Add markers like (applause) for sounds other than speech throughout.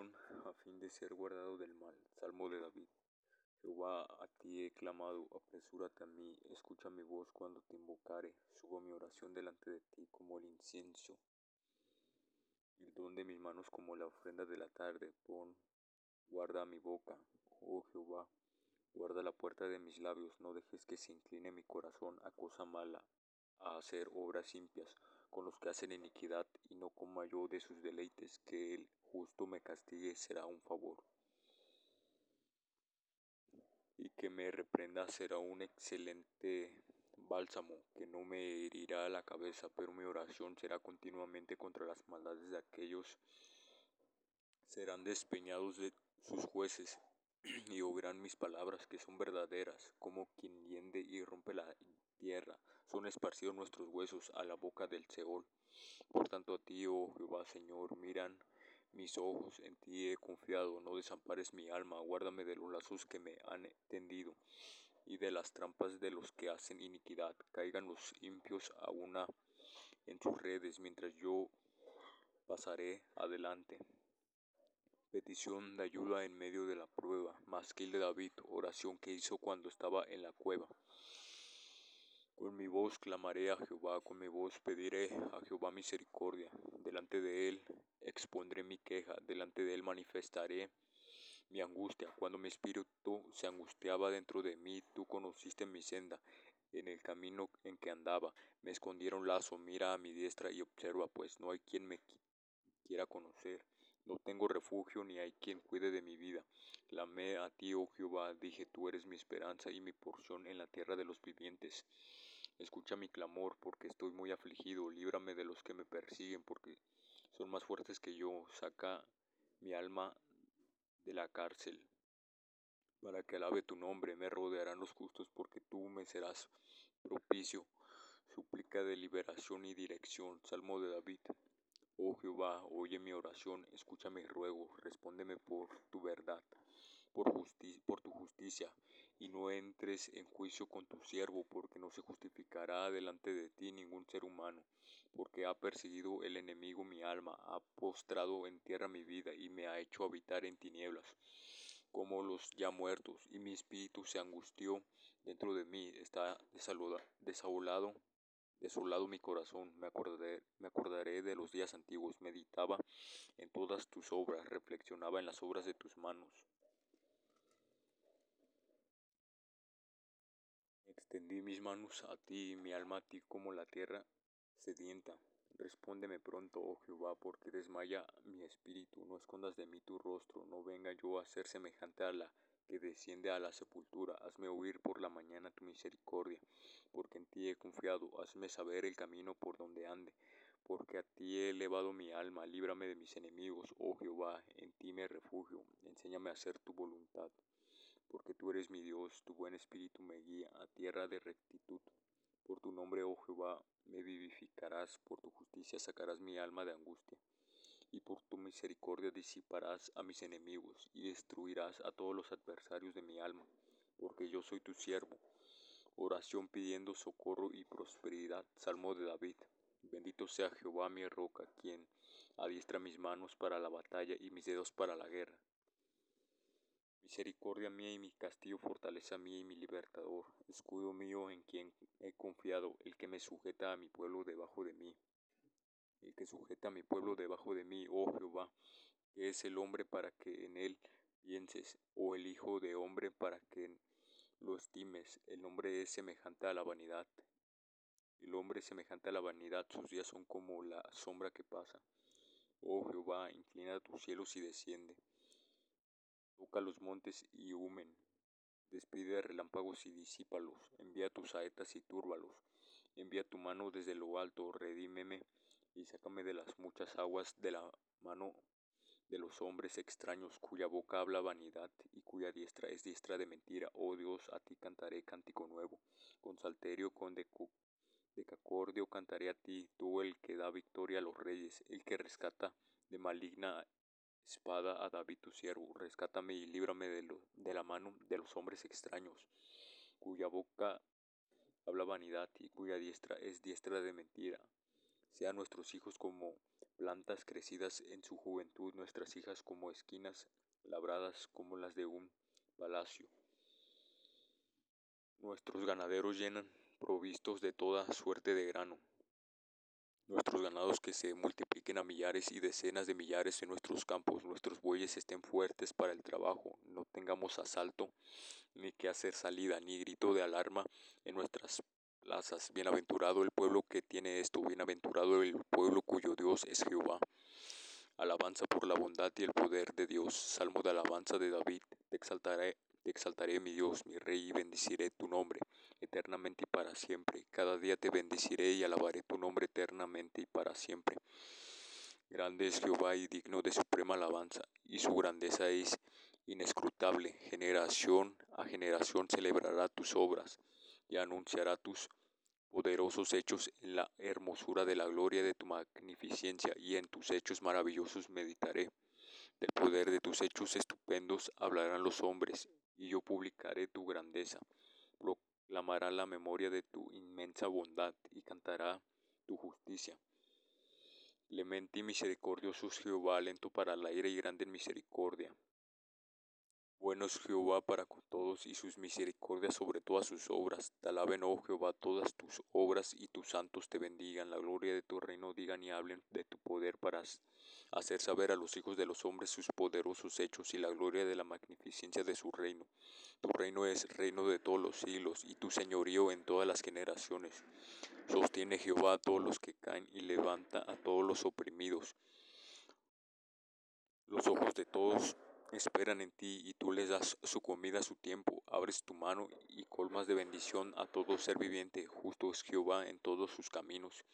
a fin de ser guardado del mal. Salmo de David. Jehová, a ti he clamado, apresúrate a mí, escucha mi voz cuando te invocare. Subo mi oración delante de ti como el incienso, el don de mis manos como la ofrenda de la tarde. Pon, guarda mi boca, oh Jehová, guarda la puerta de mis labios, no dejes que se incline mi corazón a cosa mala, a hacer obras impias con los que hacen iniquidad, y no coma yo de sus deleites, que el justo me castigue será un favor. Y que me reprenda será un excelente bálsamo, que no me herirá la cabeza, pero mi oración será continuamente contra las maldades de aquellos. Serán despeñados de sus jueces, (clears throat) y oirán mis palabras que son verdaderas, como quien hiende y rompe la tierra, son esparcidos nuestros huesos a la boca del Seol. Por tanto a ti, oh Jehová Señor, miran mis ojos, en ti he confiado, no desampares mi alma, guárdame de los lazos que me han tendido y de las trampas de los que hacen iniquidad. Caigan los impios a una en sus redes, mientras yo pasaré adelante. Petición de ayuda en medio de la prueba. Masquil de David, oración que hizo cuando estaba en la cueva. Con mi voz clamaré a Jehová, con mi voz pediré a Jehová misericordia. Delante de él expondré mi queja, delante de él manifestaré mi angustia. Cuando mi espíritu se angustiaba dentro de mí, tú conociste mi senda, en el camino en que andaba. Me escondieron lazo, mira a mi diestra y observa, pues no hay quien me quiera conocer. No tengo refugio ni hay quien cuide de mi vida. Clamé a ti, oh Jehová, dije, tú eres mi esperanza y mi porción en la tierra de los vivientes. Escucha mi clamor, porque estoy muy afligido. Líbrame de los que me persiguen, porque son más fuertes que yo. Saca mi alma de la cárcel. Para que alabe tu nombre, me rodearán los justos, porque tú me serás propicio. Súplica de liberación y dirección. Salmo de David. Oh Jehová, oye mi oración, escucha mi ruego, respóndeme por tu verdad, por, por tu justicia, y no entres en juicio con tu siervo, porque no se justificará delante de ti ningún ser humano, porque ha perseguido el enemigo mi alma, ha postrado en tierra mi vida, y me ha hecho habitar en tinieblas, como los ya muertos, y mi espíritu se angustió dentro de mí, está desaulado Desolado mi corazón, me acordaré, me acordaré de los días antiguos, meditaba en todas tus obras, reflexionaba en las obras de tus manos. Extendí mis manos a ti y mi alma a ti como la tierra sedienta. Respóndeme pronto, oh Jehová, porque desmaya mi espíritu. No escondas de mí tu rostro, no venga yo a ser semejante a la que desciende a la sepultura. Hazme oír por la mañana tu misericordia, porque en ti he confiado. Hazme saber el camino por donde ande, porque a ti he elevado mi alma. Líbrame de mis enemigos, oh Jehová, en ti me refugio. Enséñame a hacer tu voluntad, porque tú eres mi Dios, tu buen espíritu me guía a tierra de rectitud. Por tu nombre, oh Jehová, me vivificarás, por tu justicia sacarás mi alma de angustia y por tu misericordia disiparás a mis enemigos y destruirás a todos los adversarios de mi alma, porque yo soy tu siervo. Oración pidiendo socorro y prosperidad. Salmo de David. Bendito sea Jehová mi roca, quien adiestra mis manos para la batalla y mis dedos para la guerra. Misericordia mía y mi castillo, fortaleza mía y mi libertador, escudo mío en quien he confiado, el que me sujeta a mi pueblo debajo de mí el que sujeta a mi pueblo debajo de mí, oh Jehová, es el hombre para que en él pienses, o el hijo de hombre para que lo estimes. El hombre es semejante a la vanidad. El hombre es semejante a la vanidad, sus días son como la sombra que pasa. Oh Jehová, inclina tus cielos y desciende. Toca los montes y humen. Despide relámpagos y disípalos. Envía tus saetas y túrbalos. Envía tu mano desde lo alto, redímeme y sácame de las muchas aguas de la mano de los hombres extraños cuya boca habla vanidad y cuya diestra es diestra de mentira. Oh Dios, a ti cantaré cántico nuevo, con salterio, con decacordio cantaré a ti, tú el que da victoria a los reyes, el que rescata de maligna espada a David tu siervo, rescátame y líbrame de, de la mano de los hombres extraños, cuya boca habla vanidad y cuya diestra es diestra de mentira Sean nuestros hijos como plantas crecidas en su juventud, nuestras hijas como esquinas labradas como las de un palacio. Nuestros ganaderos llenan provistos de toda suerte de grano. Nuestros ganados que se multipliquen a millares y decenas de millares en nuestros campos, nuestros bueyes estén fuertes para el trabajo, no tengamos asalto, ni que hacer salida, ni grito de alarma en nuestras plazas. Bienaventurado el pueblo que tiene esto, bienaventurado el pueblo cuyo Dios es Jehová. Alabanza por la bondad y el poder de Dios. Salmo de alabanza de David. Te exaltaré, te exaltaré, mi Dios, mi Rey, y bendeciré tu nombre eternamente y para siempre. Cada día te bendeciré y alabaré tu nombre eternamente y para siempre. Grande es Jehová y digno de suprema alabanza, y su grandeza es inescrutable. Generación a generación celebrará tus obras y anunciará tus poderosos hechos en la hermosura de la gloria de tu magnificencia, y en tus hechos maravillosos meditaré. Del poder de tus hechos estupendos hablarán los hombres, y yo publicaré tu grandeza. Proclamará la memoria de tu inmensa bondad, y cantará tu justicia. Clemente y misericordioso Jehová, lento para la ira y grande en misericordia. Bueno es Jehová para con todos y sus misericordias sobre todas sus obras. Te alaben, oh Jehová, todas tus obras y tus santos te bendigan. La gloria de tu reino digan y hablen de tu poder para hacer saber a los hijos de los hombres sus poderosos hechos y la gloria de la magnificencia de su reino. Tu reino es reino de todos los siglos y tu señorío en todas las generaciones. Sostiene Jehová a todos los que caen y levanta a todos los oprimidos. Los ojos de todos esperan en ti y tú les das su comida a su tiempo. Abres tu mano y colmas de bendición a todo ser viviente. Justo es Jehová en todos sus caminos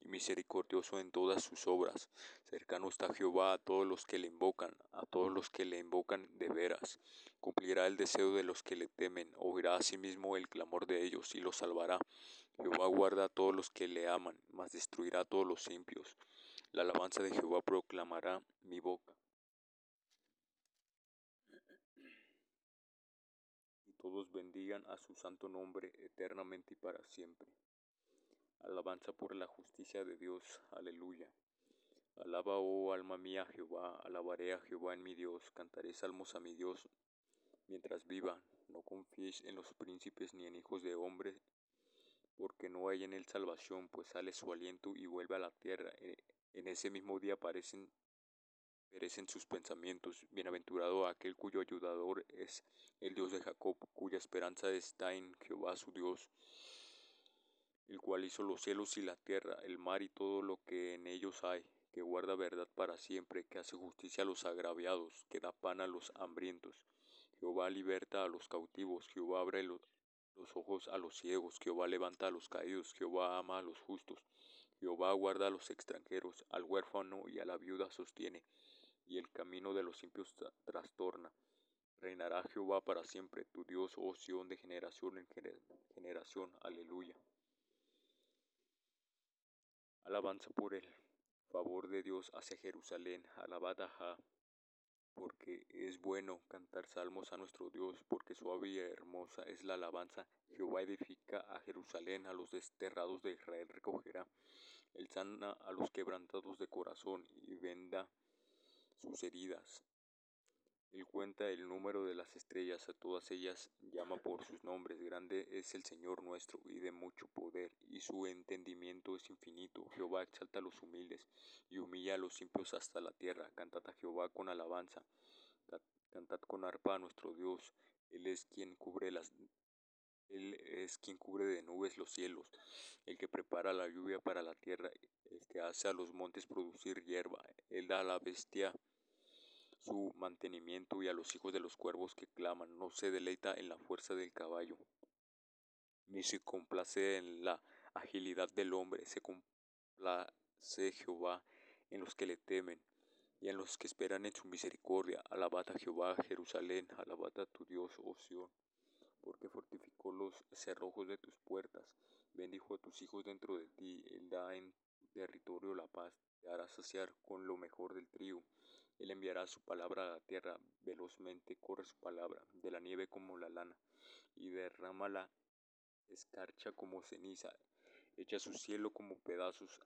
y misericordioso en todas sus obras. Cercano está Jehová a todos los que le invocan, a todos los que le invocan de veras. Cumplirá el deseo de los que le temen, oirá asimismo el clamor de ellos y los salvará. Jehová guarda a todos los que le aman, mas destruirá a todos los impios. La alabanza de Jehová proclamará mi boca. Todos bendigan a su santo nombre eternamente y para siempre. Alabanza por la justicia de Dios. Aleluya. Alaba, oh alma mía, Jehová, alabaré a Jehová en mi Dios, cantaré salmos a mi Dios mientras viva. No confíes en los príncipes ni en hijos de hombre, porque no hay en él salvación, pues sale su aliento y vuelve a la tierra. En ese mismo día aparecen perecen sus pensamientos. Bienaventurado aquel cuyo ayudador es el Dios de Jacob, cuya esperanza está en Jehová su Dios, el cual hizo los cielos y la tierra, el mar y todo lo que en ellos hay, que guarda verdad para siempre, que hace justicia a los agraviados, que da pan a los hambrientos. Jehová liberta a los cautivos, Jehová abre los, los ojos a los ciegos, Jehová levanta a los caídos, Jehová ama a los justos. Jehová guarda a los extranjeros, al huérfano y a la viuda sostiene y el camino de los impios trastorna. Reinará Jehová para siempre, tu Dios, oh Sión, de generación en generación. Aleluya. Alabanza por el favor de Dios hacia Jerusalén. Alabad a porque es bueno cantar salmos a nuestro Dios, porque suave y hermosa es la alabanza. Jehová edifica a Jerusalén, a los desterrados de Israel recogerá. Él sana a los quebrantados de corazón y venda sus heridas. Él cuenta el número de las estrellas, a todas ellas llama por sus nombres. Grande es el Señor nuestro y de mucho poder, y su entendimiento es infinito. Jehová exalta a los humildes y humilla a los impios hasta la tierra. Cantad a Jehová con alabanza. Cantad con arpa a nuestro Dios. Él es quien cubre las él es quien cubre de nubes los cielos, el que prepara la lluvia para la tierra, el que hace a los montes producir hierba, él da a la bestia su mantenimiento y a los hijos de los cuervos que claman, no se deleita en la fuerza del caballo, ni se complace en la agilidad del hombre, se complace Jehová en los que le temen y en los que esperan en su misericordia. Alabad Jehová, Jerusalén, alabad a tu Dios, oh porque fortificó los cerrojos de tus puertas, bendijo a tus hijos dentro de ti, él da en territorio la paz, te hará saciar con lo mejor del trigo él enviará su palabra a la tierra, velozmente corre su palabra, de la nieve como la lana, y derrama la escarcha como ceniza, echa su cielo como pedazos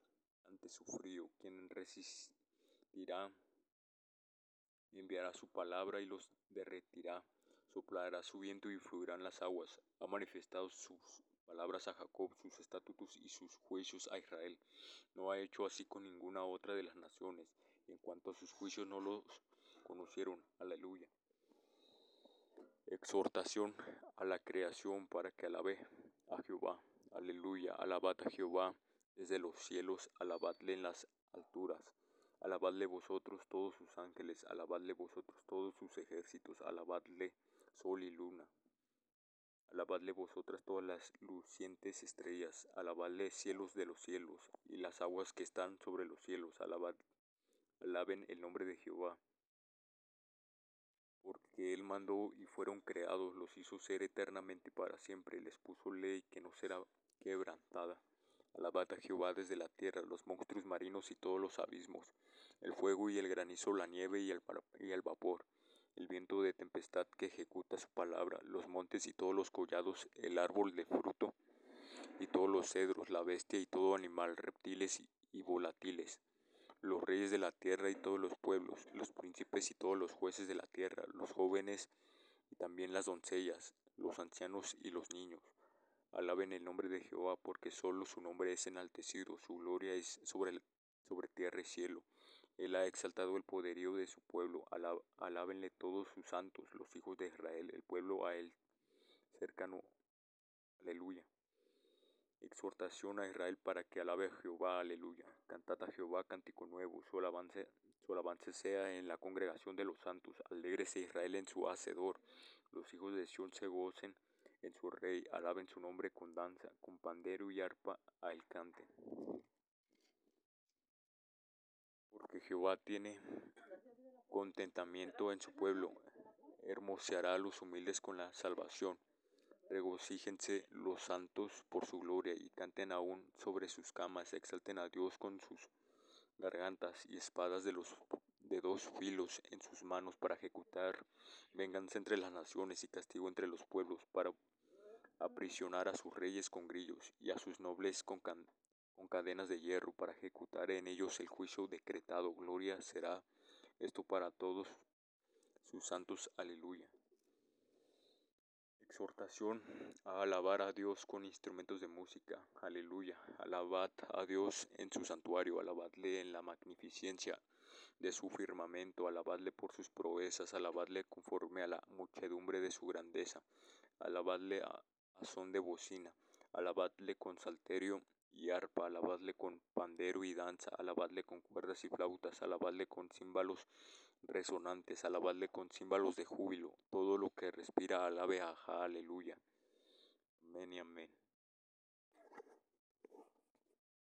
ante su frío? ¿Quién resistirá? Enviará su palabra y los derretirá. Soplará su viento y fluirán las aguas. Ha manifestado sus palabras a Jacob, sus estatutos y sus juicios a Israel. No ha hecho así con ninguna otra de las naciones. En cuanto a sus juicios no los conocieron. Aleluya. Exhortación a la creación para que alabe a Jehová. Aleluya. Alabad a Jehová desde los cielos, alabadle en las alturas. Alabadle vosotros todos sus ángeles, alabadle vosotros todos sus ejércitos, alabadle sol y luna. Alabadle vosotras todas las lucientes estrellas, alabadle cielos de los cielos y las aguas que están sobre los cielos, alabad, alaben el nombre de Jehová. Porque Él mandó y fueron creados, los hizo ser eternamente para siempre, les puso ley que no será quebrantada. Alabad a Jehová desde la tierra, los monstruos marinos y todos los abismos, el fuego y el granizo, la nieve y el, y el vapor el viento de tempestad que ejecuta su palabra, los montes y todos los collados, el árbol de fruto y todos los cedros, la bestia y todo animal, reptiles y, volátiles, los reyes de la tierra y todos los pueblos, los príncipes y todos los jueces de la tierra, los jóvenes y también las doncellas, los ancianos y los niños. Alaben el nombre de Jehová porque solo su nombre es enaltecido, su gloria es sobre, sobre tierra y cielo. Él ha exaltado el poderío de su pueblo, alábenle todos sus santos, los hijos de Israel, el pueblo a él cercano. Aleluya. Exhortación a Israel para que alabe a Jehová, aleluya. Cantad a Jehová cántico nuevo, su alabanza, sea en la congregación de los santos. Alégrese Israel en su hacedor. Los hijos de Sión se gocen en su rey, alaben su nombre con danza, con pandero y arpa a él canten porque Jehová tiene contentamiento en su pueblo, hermoseará a los humildes con la salvación. Regocíjense los santos por su gloria y canten aún sobre sus camas, exalten a Dios con sus gargantas y espadas de los de dos filos en sus manos para ejecutar venganza entre las naciones y castigo entre los pueblos, para aprisionar a sus reyes con grillos y a sus nobles con, con cadenas de hierro para ejecutar en ellos el juicio decretado. Gloria será esto para todos sus santos. Aleluya. Exhortación a alabar a Dios con instrumentos de música. Aleluya. Alabad a Dios en su santuario. Alabadle en la magnificencia de su firmamento. Alabadle por sus proezas. Alabadle conforme a la muchedumbre de su grandeza. Alabadle a, son de bocina. Alabadle con salterio y arpa, alabadle con pandero y danza, alabadle con cuerdas y flautas, alabadle con címbalos resonantes, alabadle con címbalos de júbilo, todo lo que respira alabe a aleluya. Amén y amén.